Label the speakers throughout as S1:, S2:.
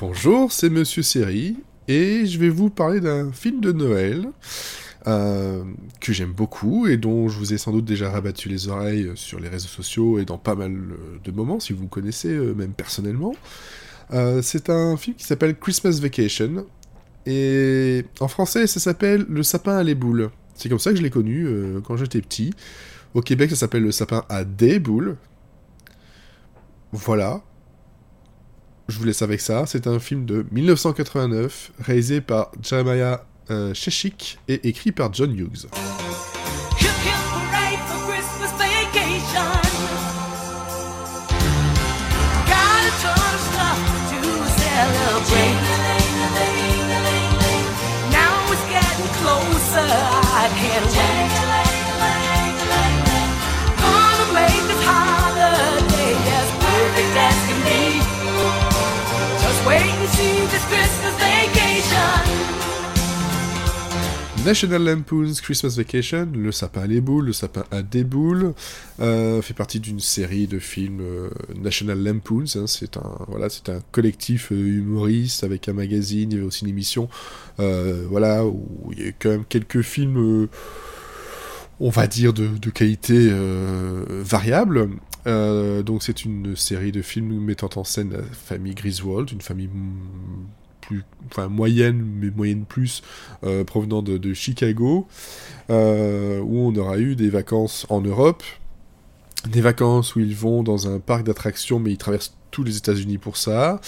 S1: Bonjour, c'est Monsieur Seri, et je vais vous parler d'un film de Noël euh, que j'aime beaucoup et dont je vous ai sans doute déjà rabattu les oreilles sur les réseaux sociaux et dans pas mal de moments, si vous me connaissez euh, même personnellement. Euh, c'est un film qui s'appelle Christmas Vacation, et en français ça s'appelle Le sapin à les boules. C'est comme ça que je l'ai connu quand j'étais petit. Au Québec ça s'appelle Le sapin à des boules. Voilà, je vous laisse avec ça. C'est un film de 1989, réalisé par Jeremiah euh, et écrit par John Hughes. National Lampoon's Christmas Vacation, Le sapin à les boules, Le sapin à des boules, euh, fait partie d'une série de films euh, National Lampoon's. Hein, c'est un voilà, un collectif euh, humoriste avec un magazine. Il y avait aussi une émission, voilà, où il y a quand même quelques films, on va dire de qualité variable. donc c'est une série de films mettant en scène la famille Griswold, une famille enfin moyenne, mais moyenne plus, euh, provenant de, Chicago, euh, où on aura eu des vacances en Europe, des vacances où ils vont dans un parc d'attractions, mais ils traversent tous les États-Unis pour ça.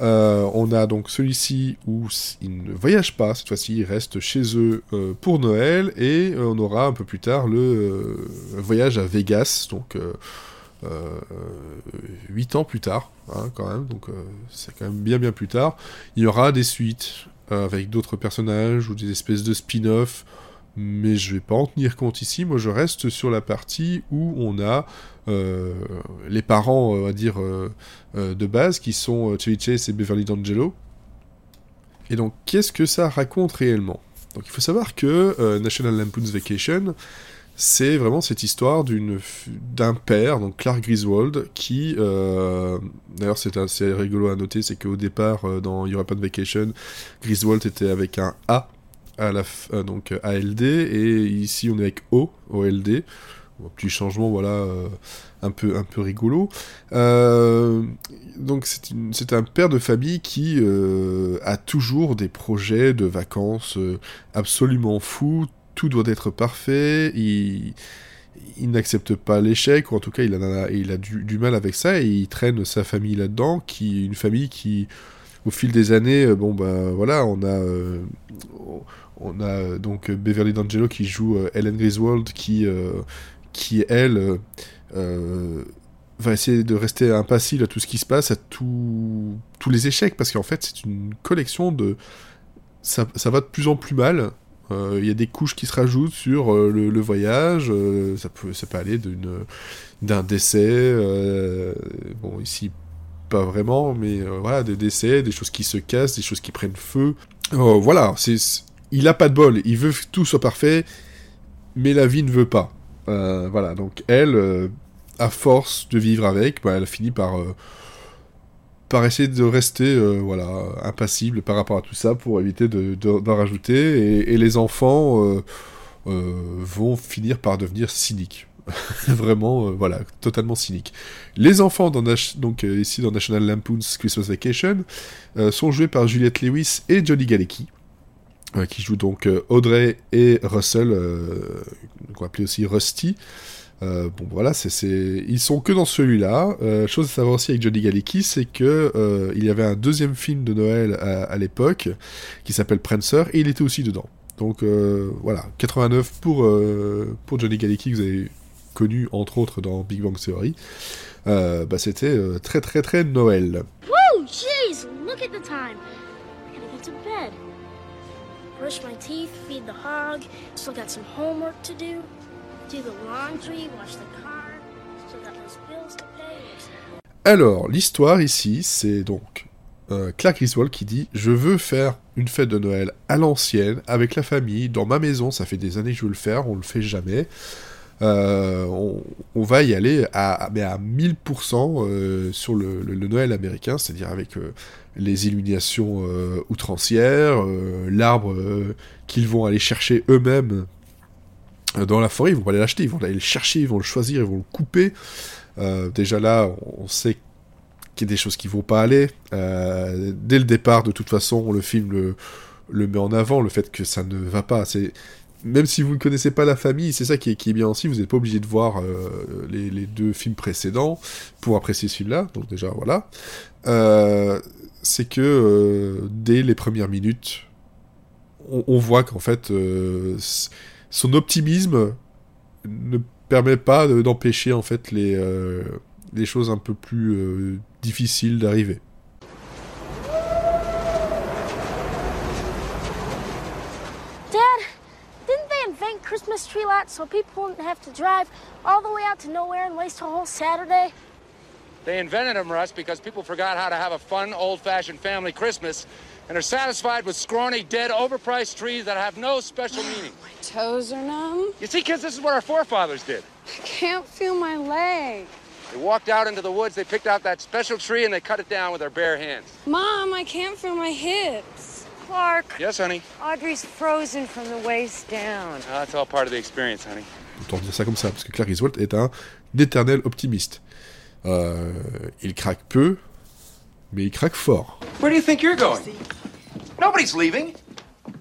S1: Euh, on a donc celui-ci où ils ne voyagent pas, cette fois-ci ils restent chez eux pour Noël, et on aura un peu plus tard le voyage à Vegas, donc 8 ans plus tard, hein, quand même, donc euh, c'est quand même bien bien plus tard. Il y aura des suites euh, avec d'autres personnages ou des espèces de spin-off, mais je vais pas en tenir compte ici. Moi, je reste sur la partie où on a euh, les parents, on va dire, de base, qui sont Chevy Chase et Beverly D'Angelo. Et donc, qu'est-ce que ça raconte réellement? Donc, il faut savoir que National Lampoon's Vacation, c'est vraiment cette histoire d'un père, donc Clark Griswold, qui, euh, d'ailleurs c'est assez rigolo à noter, c'est qu'au départ, euh, dans European Vacation, Griswold était avec un A, à la euh, donc ALD, et ici on est avec O, OLD. Un petit changement, voilà, un, peu, un peu rigolo. donc c'est un père de famille qui a toujours des projets de vacances absolument fous, tout doit être parfait, il, n'accepte pas l'échec, ou en tout cas il a, du, mal avec ça, et il traîne sa famille là-dedans, qui une famille qui, au fil des années, euh, bon ben voilà, on a, euh, on a euh, donc Beverly D'Angelo qui joue Ellen Griswold, qui, elle, va essayer de rester impassible à tout ce qui se passe, à tous les échecs, parce qu'en fait c'est une collection de... Ça va de plus en plus mal, euh, il y a des couches qui se rajoutent sur euh, le, voyage. Euh, ça, peut, ça peut aller d'un décès. bon, ici, pas vraiment, mais voilà, des décès, des choses qui se cassent, des choses qui prennent feu. voilà, c'est, il a pas de bol. Il veut que tout soit parfait, mais la vie ne veut pas. voilà, donc elle, à force de vivre avec, bah, elle finit par par essayer de rester euh, voilà impassible par rapport à tout ça pour éviter d'en de, rajouter. Et, les enfants euh, euh, vont finir par devenir cyniques. Vraiment voilà totalement cyniques. Les enfants dans donc ici dans National Lampoon's Christmas Vacation sont joués par Juliette Lewis et Johnny Galecki qui jouent donc Audrey et Russell qu'on appeler aussi Rusty euh, bon voilà, c'est, ils sont que dans celui-là. Euh, chose à savoir aussi avec Johnny Galecki, c'est que euh, il y avait un deuxième film de Noël à, l'époque qui s'appelle Prancer et il était aussi dedans. Donc voilà, 89 pour pour Johnny Galecki que vous avez connu entre autres dans Big Bang Theory. bah c'était très très très Noël.
S2: Woo, jeez, look at the time. Brush my teeth, feed the hog. Still got some homework to do.
S1: Alors, l'histoire ici, c'est donc euh, Clark Griswold qui dit Je veux faire une fête de Noël à l'ancienne, avec la famille, dans ma maison. Ça fait des années que je veux le faire, on le fait jamais. on, va y aller à, mais à 1000% sur le, Noël américain, c'est-à-dire avec les illuminations outrancières, l'arbre qu'ils vont aller chercher eux-mêmes dans la forêt, ils vont pas aller l'acheter, ils vont aller le chercher, ils vont le choisir, ils vont le couper. déjà là, on sait qu'il y a des choses qui vont pas aller. dès le départ, de toute façon, le film le, met en avant, le fait que ça ne va pas. C'est même si vous ne connaissez pas la famille, c'est ça qui est, bien aussi, vous n'êtes pas obligé de voir euh, les, deux films précédents pour apprécier ce film-là, donc déjà voilà. Euh, c'est que euh, dès les premières minutes, on, voit qu'en fait, son optimisme ne permet pas d'empêcher en fait les, les choses un peu plus difficiles d'arriver.
S2: Christmas tree lot so people wouldn't have to drive all the way out to nowhere and waste a whole Saturday?
S3: They invented them, Russ, because people forgot how to have a fun, old-fashioned family Christmas and are satisfied with scrawny, dead, overpriced trees that have no special meaning.
S4: My toes are numb.
S3: You see, kids, this is what our forefathers did.
S4: I can't feel my leg.
S3: They walked out into the woods, they picked out that special tree, and they cut it down with their bare hands.
S4: Mom, I can't feel my hips.
S3: Clark. Yes, honey.
S4: Audrey's frozen from the waist down.
S3: Ah, oh, that's all part of the experience, honey.
S1: Autant dire ça comme ça, parce que Clark Griswold est un éternel optimiste. Euh, il craque peu, mais il craque fort.
S3: Where do you think you're going? Nobody's leaving.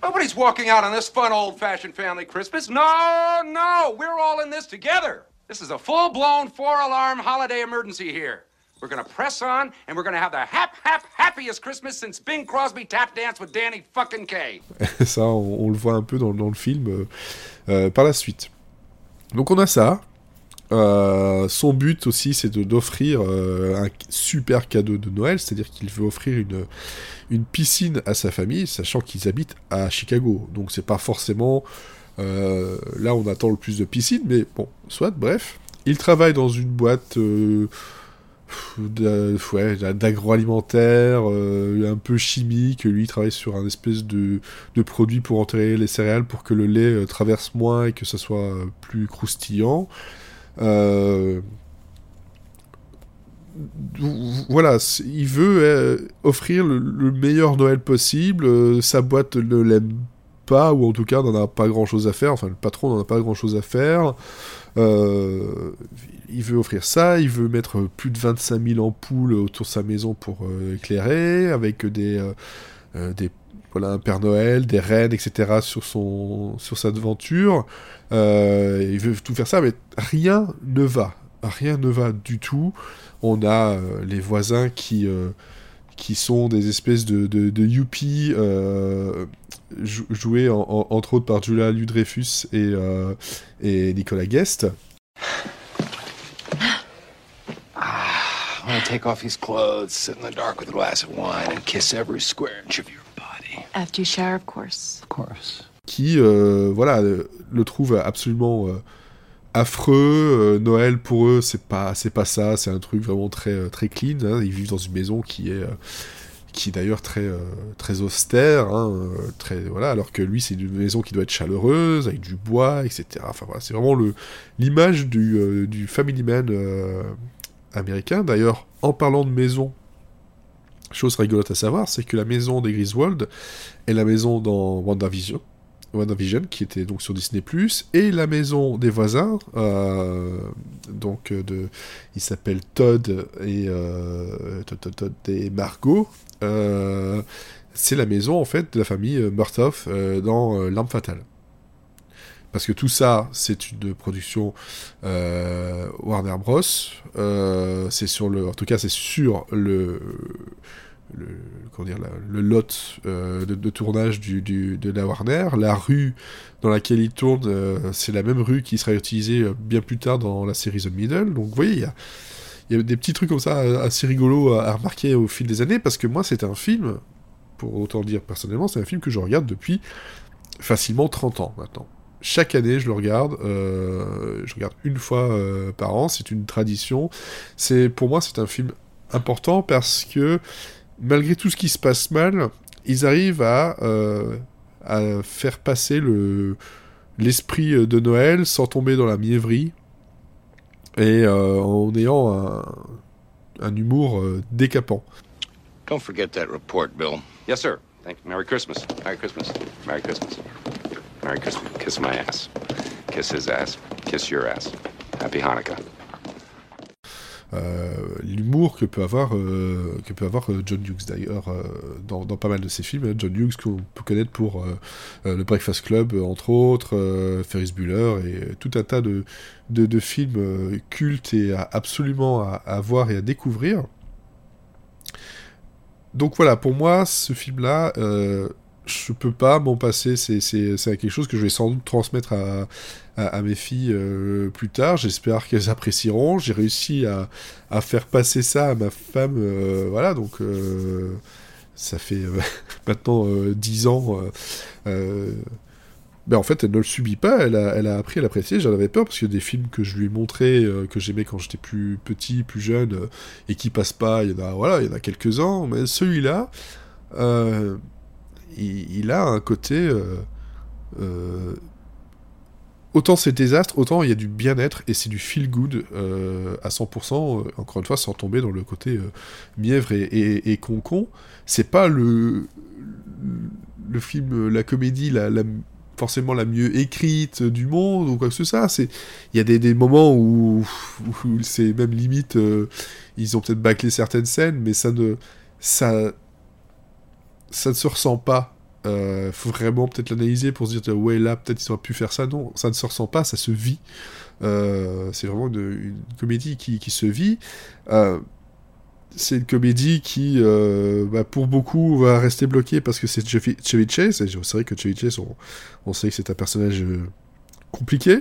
S3: Nobody's walking out on this fun old-fashioned family Christmas. No, no, we're all in this together. This is a full-blown four-alarm holiday emergency here. We're gonna press on, and we're gonna have the hap hap happiest Christmas since Bing Crosby tap dance with Danny fucking Kay.
S1: ça, on, on, le voit un peu dans, dans le film euh, euh, par la suite. Donc on a ça. Euh, son but aussi, c'est d'offrir euh, un super cadeau de Noël, c'est-à-dire qu'il veut offrir une, une piscine à sa famille, sachant qu'ils habitent à Chicago. Donc c'est pas forcément euh, là on attend le plus de piscines, mais bon, soit, bref. Il travaille dans une boîte d'agroalimentaire, euh, un peu chimique. Lui, il travaille sur un espèce de, de produit pour enterrer les céréales pour que le lait traverse moins et que ça soit plus croustillant. Voilà, il veut offrir le, le, meilleur Noël possible. sa boîte ne l'aime pas, ou en tout cas n'en a pas grand chose à faire. Enfin, le patron n'en a pas grand chose à faire. Euh, il veut offrir ça, il veut mettre plus de 25 000 ampoules autour de sa maison pour euh, éclairer, avec des, euh, des voilà, un Père Noël, des reines, etc. sur, son, sur sa devanture. il veut tout faire ça, mais rien ne va. Rien ne va du tout. On a les voisins qui, qui sont des espèces de, de, de yuppies joués entre autres par Julia Ludreyfus et, euh, et Nicolas Guest.
S5: I want to take off his clothes, sit in the dark with a glass of wine, and kiss every square inch of your.
S4: After you of course.
S1: Qui, euh, voilà, le trouve absolument euh, affreux. Euh, Noël pour eux, c'est pas, c'est pas ça. C'est un truc vraiment très, très clean. Hein. Ils vivent dans une maison qui est qui d'ailleurs très, très austère, hein, très, voilà, alors que lui c'est une maison qui doit être chaleureuse, avec du bois, etc. Enfin voilà, c'est vraiment l'image du, du family man américain. D'ailleurs, en parlant de maison, chose rigolote à savoir, c'est que la maison des Griswold est la maison dans WandaVision, qui était donc sur Disney+, et la maison des voisins, euh, donc euh, de, il s'appelle Todd et, euh, Todd, Todd, et Margot, c'est la maison en fait de la famille Murtaugh dans L'Arme Fatale. Parce que tout ça, c'est une production Warner Bros. c'est sur le, en tout cas, c'est sur le comment dire, le lot euh, de, tournage du, de la Warner. La rue dans laquelle il tourne, euh, c'est la même rue qui sera utilisée euh, bien plus tard dans la série The Middle. Donc vous voyez, il y a, des petits trucs comme ça assez rigolos à, remarquer au fil des années, parce que moi c'est un film, pour autant dire personnellement, c'est un film que je regarde depuis facilement 30 ans maintenant. Chaque année, je le regarde. je regarde une fois par an. C'est une tradition. C'est pour moi, c'est un film important parce que malgré tout ce qui se passe mal, ils arrivent à, euh, faire passer le, l'esprit de Noël sans tomber dans la mièvrerie et en ayant un, humour décapant.
S5: Don't forget that report, Bill.
S3: Yes, sir. Thank you. Merry Christmas. Merry Christmas. Merry Christmas. Merry Christmas. Kiss my ass. Kiss his ass. Kiss your ass. Happy Hanukkah.
S1: L'humour que peut avoir euh, que peut avoir euh, John Hughes d'ailleurs euh, dans, dans, pas mal de ses films hein. John Hughes qu'on peut connaître pour le Breakfast Club entre autres Ferris Bueller et tout un tas de, de, films cultes et absolument à, voir et à découvrir donc voilà pour moi ce film là je peux pas m'en passer. C'est quelque chose que je vais sans doute transmettre à, à, mes filles euh, plus tard. J'espère qu'elles apprécieront. J'ai réussi à, à, faire passer ça à ma femme. Euh, voilà, donc euh, ça fait maintenant 10 ans. Ben en fait, elle ne le subit pas, elle a, elle a appris à l'apprécier. J'en avais peur parce a des films que je lui ai montrés, que j'aimais quand j'étais plus petit, plus jeune, et qui passent pas. Il y en a, voilà, a quelques-uns, mais celui-là, il, a un côté. Euh, euh, autant c'est désastre, autant il y a du bien-être et c'est du feel good euh, à 100%, encore une fois, sans tomber dans le côté mièvre et, et, concon. C'est pas le, le film, la comédie, la, forcément la mieux écrite du monde ou quoi que ce soit. Il y a des, des moments où, où c'est même limite, ils ont peut-être bâclé certaines scènes, mais ça ne, ça, ça ne se ressent pas. Euh, faut vraiment peut-être l'analyser pour se dire ouais là peut-être ils auraient pu faire ça. Non, ça ne se ressent pas, ça se vit. Euh, c'est vraiment une, comédie qui, qui, se vit. Euh, c'est une comédie qui, euh, bah, pour beaucoup, va rester bloquée parce que c'est Chevy Chase. C'est vrai que Chevy Chase, on, sait que c'est un personnage compliqué.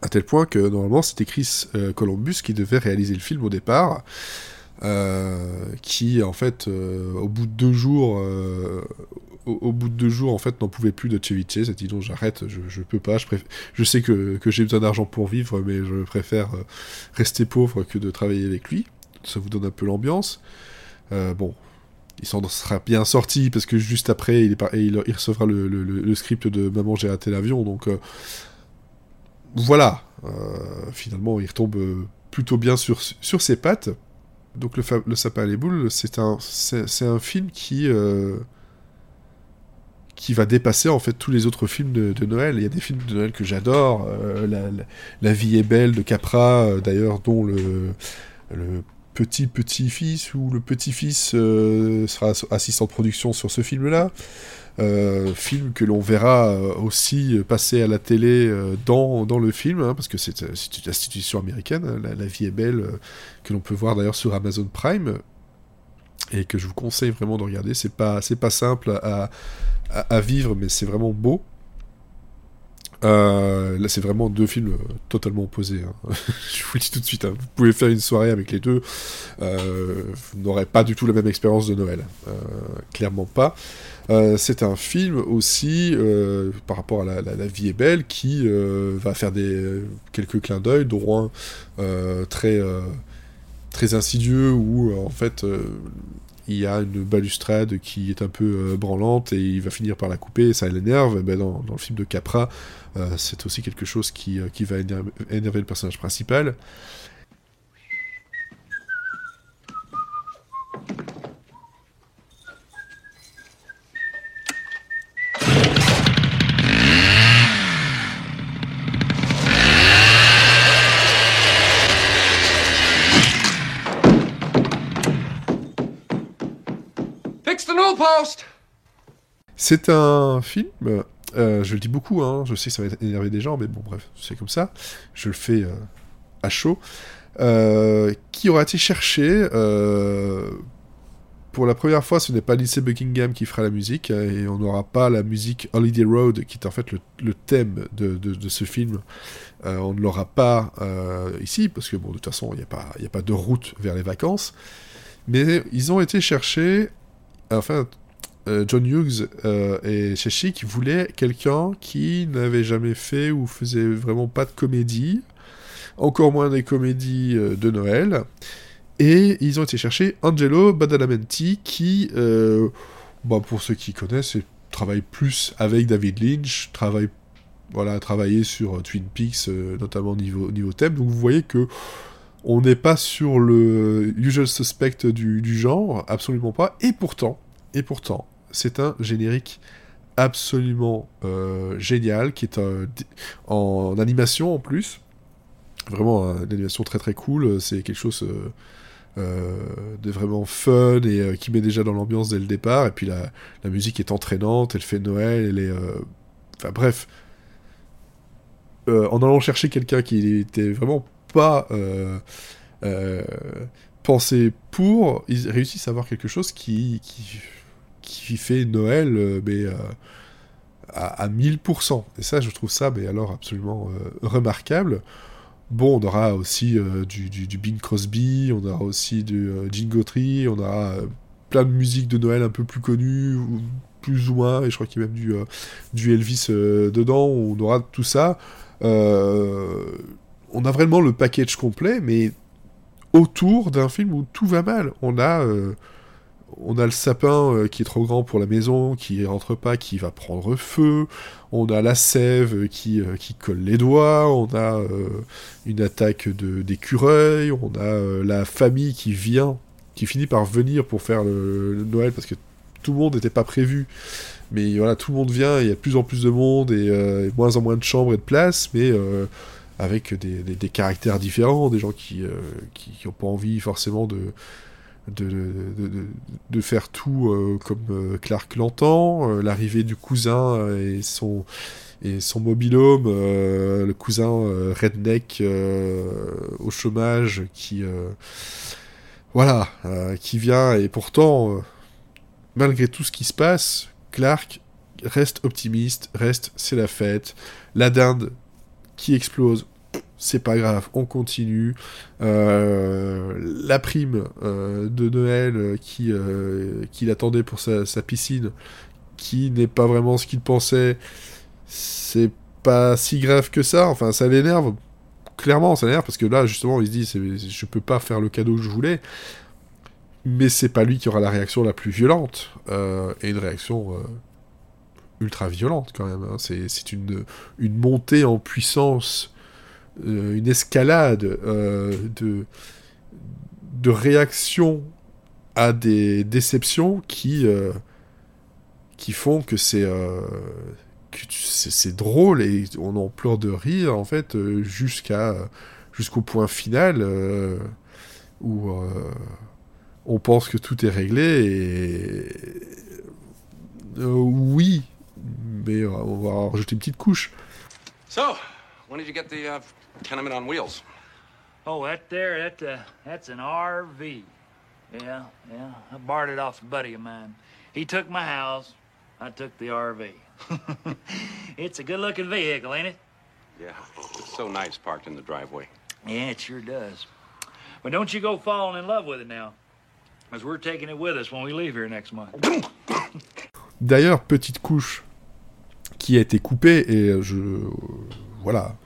S1: À tel point que normalement c'était Chris Columbus qui devait réaliser le film au départ. Euh, qui en fait euh, au bout de deux jours euh, au, bout de deux jours en fait n'en pouvait plus de Ceviche. Ça dit non j'arrête je, je peux pas je, sais que, que j'ai besoin d'argent pour vivre mais je préfère rester pauvre que de travailler avec lui. Ça vous donne un peu l'ambiance. Bon il s'en sera bien sorti parce que juste après il, recevra le, script de Maman j'ai raté l'avion. Donc voilà. Finalement il retombe plutôt bien sur, sur ses pattes donc le, le, sapin à les boules, c'est un, film qui, euh, qui va dépasser en fait tous les autres films de, Noël. Il y a des films de Noël que j'adore, euh, la, vie est belle de Capra, euh, d'ailleurs dont le, le petit petit-fils ou le petit-fils sera assistant de production sur ce film-là. Euh, film que l'on verra euh, aussi passer à la télé euh, dans, dans le film, hein, parce que c'est une institution américaine, hein, la, vie est belle, que l'on peut voir d'ailleurs sur Amazon Prime, et que je vous conseille vraiment de regarder. C'est pas, pas simple à, à, vivre, mais c'est vraiment beau. là, c'est vraiment deux films totalement opposés. Hein. je vous le dis tout de suite. Vous pouvez faire une soirée avec les deux. vous n'aurez pas du tout la même expérience de Noël. clairement pas. Euh, c'est un film aussi, euh, par rapport à la, vie est belle, qui euh, va faire des, quelques clins d'œil, dont très, très insidieux, où en fait il y a une balustrade qui est un peu branlante et il va finir par la couper ça l'énerve. Ben dans, le film de Capra, c'est aussi quelque chose qui, va énerver, le personnage principal. C'est un film, euh, je le dis beaucoup, hein, je sais que ça va énerver des gens, mais bon, bref, c'est comme ça. Je le fais euh, à chaud. Euh, qui aura été cherché pour la première fois, ce n'est pas Lindsay Buckingham qui fera la musique, et on n'aura pas la musique Holiday Road, qui est en fait le, thème de, ce film. on ne l'aura pas ici, parce que bon, de toute façon, il n'y a pas de route vers les vacances. Mais ils ont été cherchés, enfin, euh, John Hughes euh, et qui voulaient quelqu'un qui n'avait jamais fait ou faisait vraiment pas de comédie, encore moins des comédies euh, de Noël. Et ils ont été chercher Angelo Badalamenti, qui, bah, pour ceux qui connaissent, travaille plus avec David Lynch, travaille voilà, travailler sur Twin Peaks, notamment niveau, niveau thème. Donc vous voyez que on n'est pas sur le usual suspect du, genre, absolument pas. Et pourtant, et pourtant, c'est un générique absolument euh, génial, qui est en animation en plus. Vraiment une animation très très cool. C'est quelque chose euh, euh, de vraiment fun et qui met déjà dans l'ambiance dès le départ. Et puis la, musique est entraînante, elle fait Noël, elle est. Enfin bref. en allant chercher quelqu'un qui était vraiment pas pensé pour, ils réussissent à avoir quelque chose qui qui fait Noël, euh, mais euh, à, 1000%. Et ça, je trouve ça, mais alors absolument euh, remarquable. Bon, on aura aussi du, Bing Crosby, on aura aussi du Gene on aura plein de musiques de Noël un peu plus connues, plus ou moins, et je crois qu'il y a même du, du Elvis dedans, on aura tout ça. on a vraiment le package complet, mais autour d'un film où tout va mal. On a on a le sapin euh, qui est trop grand pour la maison, qui rentre pas, qui va prendre feu. On a la sève qui, euh, qui colle les doigts. On a euh, une attaque d'écureuil. On a la famille qui vient, qui finit par venir pour faire le, Noël parce que tout le monde n'était pas prévu. Mais voilà, tout le monde vient. Il y a plus en plus de monde et, moins en moins de chambres et de places, mais avec des, caractères différents, des gens qui n'ont pas envie forcément de de, de, faire tout euh, comme euh, Clark l'entend, euh, l'arrivée du cousin et son, et son mobilhome, le cousin redneck au chômage qui, voilà, qui vient et pourtant, malgré tout ce qui se passe, Clark reste optimiste, reste c'est la fête, la dinde qui explose, c'est pas grave, on continue. Euh, la prime euh, de Noël euh, qui qu'il attendait pour sa, piscine, qui n'est pas vraiment ce qu'il pensait, c'est pas si grave que ça. Enfin, ça l'énerve. Clairement, ça l'énerve parce que là, justement, il se dit, je peux pas faire le cadeau que je voulais. Mais c'est pas lui qui aura la réaction la plus violente et une réaction ultra violente quand même. Hein. C'est une, une montée en puissance euh, une escalade euh, de, de réactions à des déceptions qui, euh, qui font que c'est c'est drôle et on en pleure de rire en fait jusqu'à jusqu'au point final où on pense que tout est réglé et oui mais on va rajouter une petite couche.
S3: So, when did you get the uh, Tenement on wheels.
S6: Oh, that there, that, uh, that's an RV. Yeah, yeah. I borrowed it off a buddy of mine. He took my house. I took the RV. it's a good-looking vehicle, ain't it?
S3: Yeah, it's so nice parked in the driveway.
S6: Yeah, it sure does. But don't you go falling in love with it now, as we're taking it with us when we leave here next month.
S1: D'ailleurs, petite couche qui a été coupée et je voilà,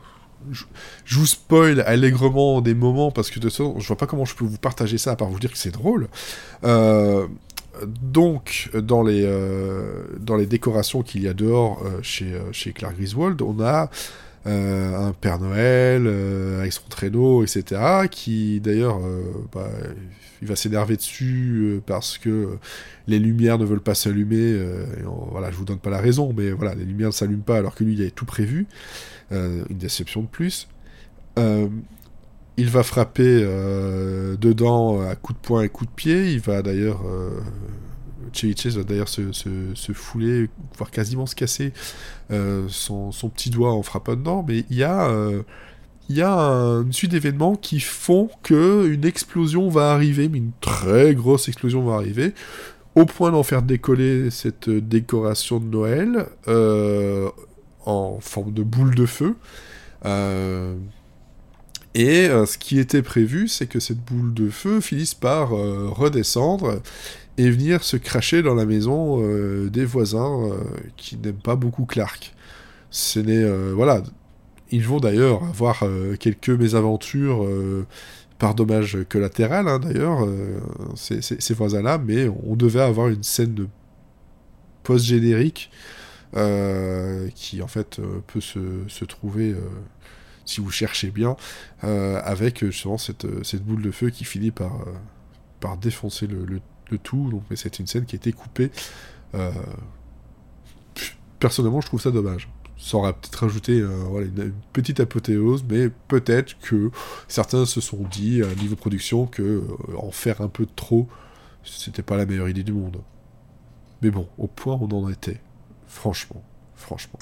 S1: je, vous spoil allègrement des moments parce que de toute façon, je vois pas comment je peux vous partager ça à part vous dire que c'est drôle. Euh, donc, dans les, euh, dans les décorations qu'il y a dehors euh, chez, chez Clark Griswold, on a un Père Noël avec son traîneau, etc., qui d'ailleurs, bah, il va s'énerver dessus parce que les lumières ne veulent pas s'allumer. voilà, je vous donne pas la raison, mais voilà, les lumières ne s'allument pas alors que lui, il avait tout prévu. Euh, une déception de plus. Euh, il va frapper euh, dedans à coups de poing et coups de pied. Il va d'ailleurs. Chevy Chase va d'ailleurs se, fouler, voire quasiment se casser son, son, petit doigt en frappant dedans. Mais il y a il y a une suite d'événements qui font que une explosion va arriver, mais une très grosse explosion va arriver, au point d'en faire décoller cette décoration de Noël, en forme de boule de feu. Euh, et euh, ce qui était prévu, c'est que cette boule de feu finisse par euh, redescendre et venir se cracher dans la maison des voisins qui n'aiment pas beaucoup Clark. Ce n'est voilà, ils vont d'ailleurs avoir quelques mésaventures par dommage collatéral, hein, d'ailleurs, ces, ces voisins-là, mais on devait avoir une scène de post-générique qui en fait peut se, se trouver si vous cherchez bien, avec justement cette, cette, boule de feu qui finit par, par défoncer le, le, tout. Donc, mais c'est une scène qui a été coupée. personnellement, je trouve ça dommage ça aurait peut-être rajouté voilà, une, petite apothéose, mais peut-être que certains se sont dit, à niveau production, que euh, en faire un peu trop, c'était pas la meilleure idée du monde. Mais bon, au point où on en était. Franchement, franchement.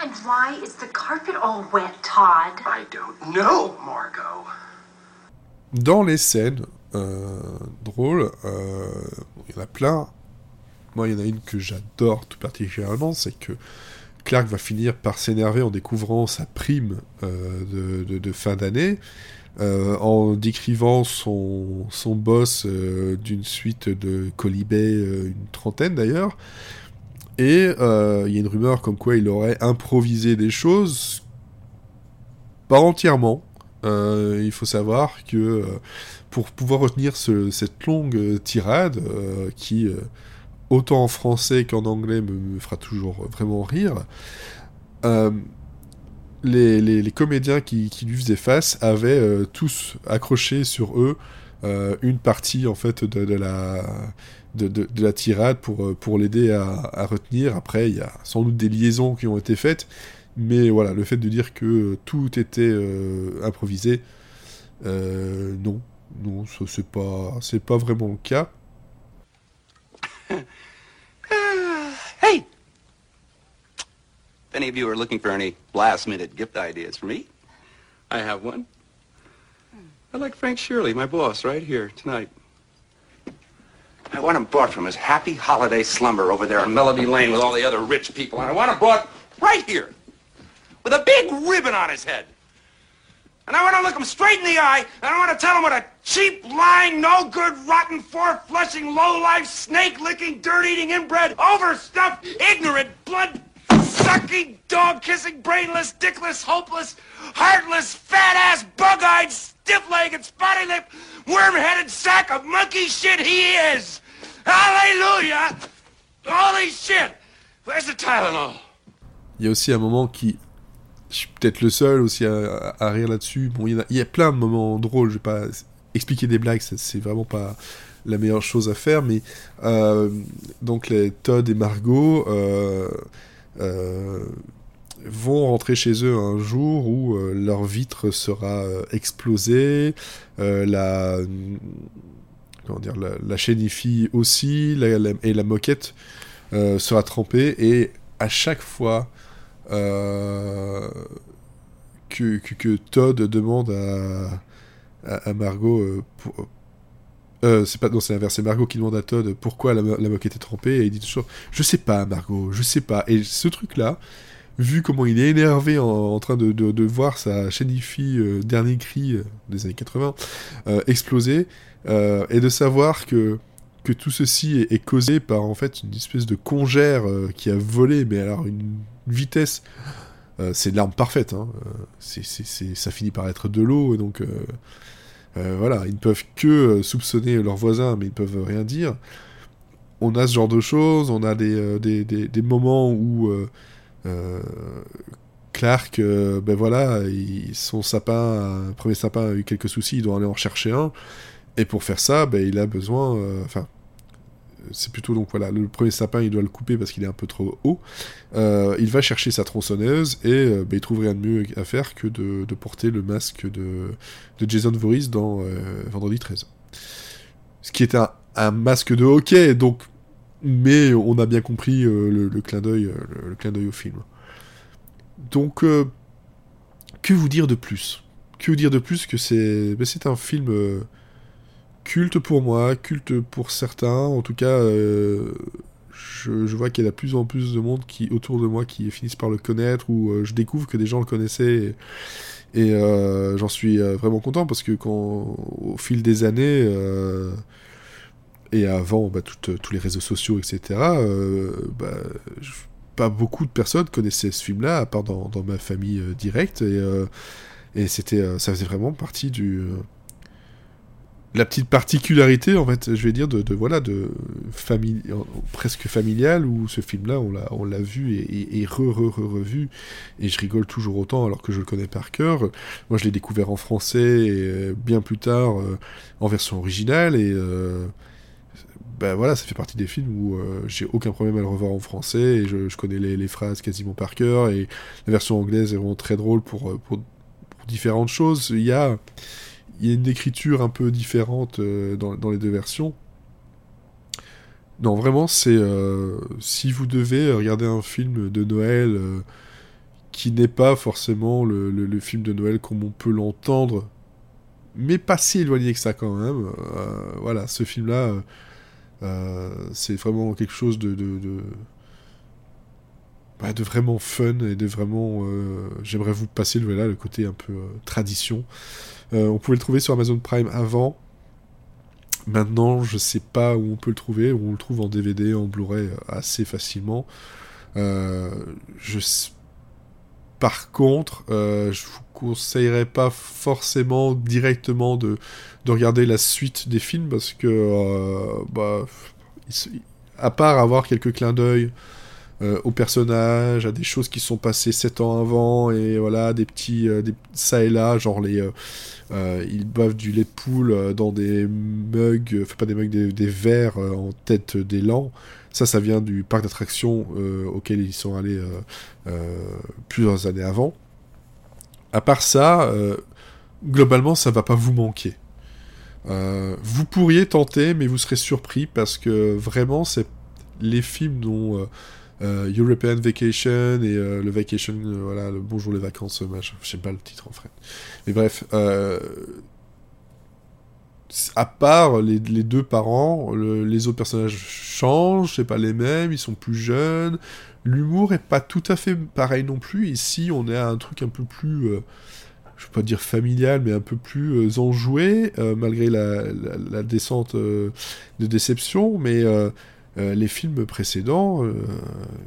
S1: And why is the carpet all wet, Todd? I don't know, Margot. Dans les scènes euh, drôles, euh, il y en a plein. Moi, il y en a une que j'adore tout particulièrement, c'est que Clark va finir par s'énerver en découvrant sa prime euh, de, fin d'année, euh, en décrivant son, boss euh, d'une suite de colibés, une trentaine d'ailleurs. Et il y a une rumeur comme quoi il aurait improvisé des choses, pas entièrement. il faut savoir que pour pouvoir retenir cette longue tirade qui autant en français qu'en anglais, me, fera toujours vraiment rire. Euh, les, comédiens qui, lui faisaient face avaient euh, tous accroché sur eux euh, une partie en fait de, la de, la tirade pour l'aider à, retenir. Après, il y a sans doute des liaisons qui ont été faites, mais voilà, le fait de dire que tout était improvisé, non, non, c'est pas c'est pas vraiment le cas.
S3: Hey! If any of you are looking for any last-minute gift ideas for me, I have one. I like Frank Shirley, my boss, right here tonight. I want him brought from his happy holiday slumber over there on Melody Lane with all the other rich people, and I want him brought right here with a big ribbon on his head. And I want to look him straight in the eye, and I want to tell him what a cheap, lying, no good, rotten, four flushing, low life, snake licking, dirt eating, inbred, overstuffed, ignorant, blood sucking, dog kissing, brainless, dickless, hopeless, heartless, fat ass, bug eyed, stiff legged, spotty lipped, worm headed sack of monkey shit he is! Hallelujah! Holy shit! Where's the Tylenol?
S1: Il y a aussi un moment qui je suis peut-être le seul aussi à, rire là-dessus. Bon, il y, a plein de moments drôles, je vais pas expliquer des blagues, c'est vraiment pas la meilleure chose à faire, mais euh, donc les Todd et Margot euh, euh, vont rentrer chez eux un jour où leur vitre sera explosée, la comment dire la, la chénifie aussi, et la moquette sera trempée et à chaque fois que, Todd demande à, Margot. Euh, euh, c'est pas non c'est l'inverse c'est Margot qui demande à Todd pourquoi la, la moquette est trempée et il dit toujours je sais pas Margot je sais pas et ce truc là vu comment il est énervé en, train de, voir sa chaîne fille dernier cri des années 80 exploser et de savoir que que tout ceci est, causé par en fait une espèce de congère qui a volé mais alors une vitesse. Euh, c'est l'arme parfaite. Hein. Euh, ça finit par être de l'eau, donc euh, voilà, ils ne peuvent que soupçonner leurs voisins, mais ils ne peuvent rien dire. On a ce genre de choses, on a des, des, des, moments où Clark, ben voilà, son sapin, premier sapin a eu quelques soucis, il doit aller en chercher un. Et pour faire ça, ben, il a besoin, enfin, c'est plutôt donc voilà, le premier sapin il doit le couper parce qu'il est un peu trop haut. Euh, il va chercher sa tronçonneuse et euh, bah, il trouve rien de mieux à faire que de, porter le masque de, Jason Voorhees dans euh, Vendredi 13. Ce qui est un, masque de hockey, donc, mais on a bien compris le, clin d'œil, le, clin d'œil au film. Donc, que vous dire de plus? Que vous dire de plus que c'est, bah, c'est un film culte pour moi, culte pour certains. En tout cas, euh, je, vois qu'il y a de plus en plus de monde qui autour de moi qui finissent par le connaître ou euh, je découvre que des gens le connaissaient. Et, euh, j'en suis vraiment content parce que quand, au fil des années et avant bah, tous les réseaux sociaux, etc., bah, pas beaucoup de personnes connaissaient ce film-là, à part dans, ma famille directe. Et, et c'était, ça faisait vraiment partie du la petite particularité, en fait, je vais dire, de, voilà, de famille, presque familiale, où ce film-là, on l'a, vu et, et, re, re, re, revu, et je rigole toujours autant alors que je le connais par cœur. Moi, je l'ai découvert en français et euh, bien plus tard euh, en version originale, et euh, ben voilà, ça fait partie des films où euh, j'ai aucun problème à le revoir en français, et je, connais les, phrases quasiment par cœur, et la version anglaise est vraiment très drôle pour, pour, pour différentes choses. Il y a il y a une écriture un peu différente euh, dans, les deux versions. Non, vraiment, c'est euh, si vous devez regarder un film de Noël euh, qui n'est pas forcément le, film de Noël comme on peut l'entendre, mais pas si éloigné que ça quand même. Voilà, ce film-là, c'est vraiment quelque chose de bah, de vraiment fun et de vraiment euh, j'aimerais vous passer le le côté un peu euh, tradition. Euh, on pouvait le trouver sur Amazon Prime avant. Maintenant je sais pas où on peut le trouver. On le trouve en DVD en Blu-ray assez facilement. Je par contre je vous conseillerais pas forcément directement de, de regarder la suite des films parce que bah à part avoir quelques clins d'œil euh, aux personnages, à des choses qui sont passées 7 ans avant, et voilà, des petits, euh, des, ça et là, genre les, euh, ils boivent du lait de poule dans des mugs, enfin pas des mugs, des, verres en tête d'élan. Ça, ça vient du parc d'attractions auquel ils sont allés plusieurs années avant. À part ça, globalement, ça va pas vous manquer. vous pourriez tenter, mais vous serez surpris parce que vraiment, c'est les films dont European Vacation et euh, le Vacation, euh, voilà, le Bonjour les vacances, machin, je sais pas le titre en fait. Mais bref, à part les, deux parents, le, les autres personnages changent, c'est pas les mêmes, ils sont plus jeunes. L'humour est pas tout à fait pareil non plus. Ici, on est à un truc un peu plus, euh, je veux pas dire familial, mais un peu plus euh, enjoué, euh, malgré la, descente de déception. Mais euh, les films précédents, euh,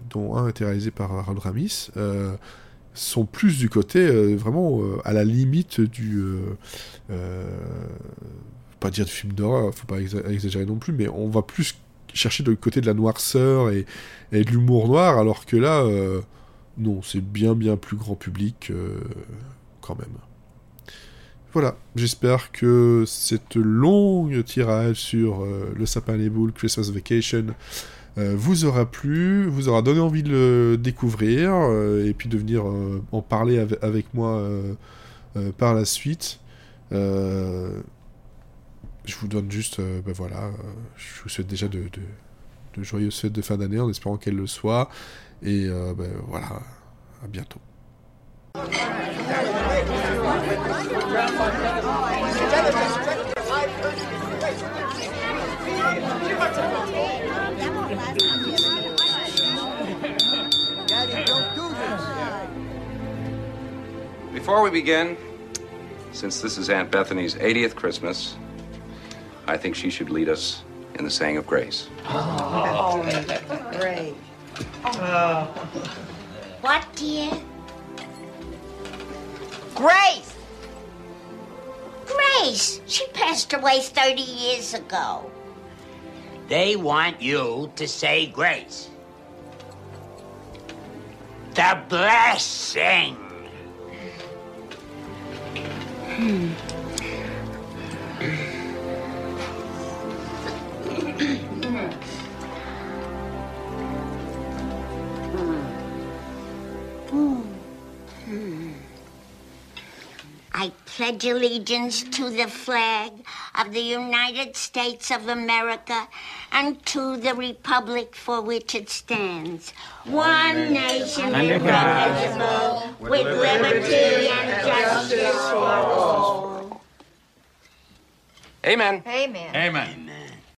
S1: dont un était réalisé par Harold Ramis, euh, sont plus du côté vraiment à la limite du pas dire de film d'horreur, faut pas exagérer non plus, mais on va plus chercher de côté de la noirceur et, et de l'humour noir, alors que là, euh, non, c'est bien bien plus grand public euh, quand même. Voilà, j'espère que cette longue tirage sur euh, le sapin les boules Christmas Vacation euh, vous aura plu, vous aura donné envie de le découvrir euh, et puis de venir en parler avec, moi par la suite. je vous donne juste, ben voilà, je vous souhaite déjà de, de, de joyeuses fêtes de fin d'année en espérant qu'elles le soient. Et ben voilà, à bientôt.
S3: Before we begin, since this is Aunt Bethany's 80th Christmas, I think she should lead us in the saying of grace.
S7: Oh, great.
S8: Oh. What, dear?
S7: Grace!
S8: Grace! She passed away 30 years ago.
S9: They want you to say grace. The blessing.
S8: Hmm. Pledge allegiance to the flag of the United States of America and to the republic for which it stands. One nation indivisible, with liberty and justice for all.
S3: Amen.
S7: Amen.
S6: Amen.